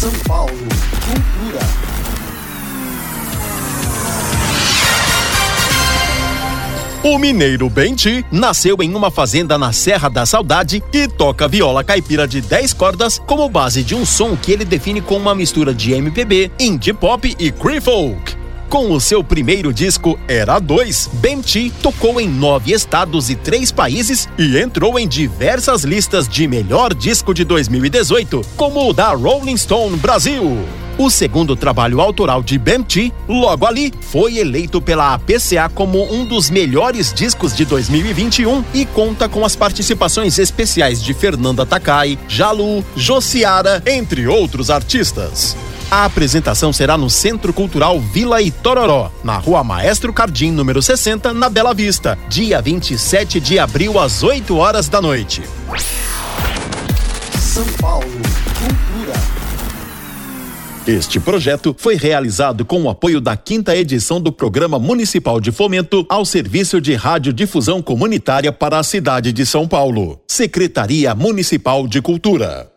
São Paulo, cultura. O mineiro Benti nasceu em uma fazenda na Serra da Saudade e toca viola caipira de 10 cordas como base de um som que ele define como uma mistura de MPB, indie pop e cree folk. Com o seu primeiro disco, Era 2, Benti tocou em nove estados e três países e entrou em diversas listas de melhor disco de 2018, como o da Rolling Stone Brasil. O segundo trabalho autoral de Bemti, logo ali, foi eleito pela APCA como um dos melhores discos de 2021 e conta com as participações especiais de Fernanda Takai, Jalu, Josiara, entre outros artistas. A apresentação será no Centro Cultural Vila Itororó, na Rua Maestro Cardim, número 60, na Bela Vista, dia 27 de abril, às 8 horas da noite. São Paulo, cultura. Este projeto foi realizado com o apoio da quinta edição do Programa Municipal de Fomento ao Serviço de Radiodifusão Comunitária para a cidade de São Paulo. Secretaria Municipal de Cultura.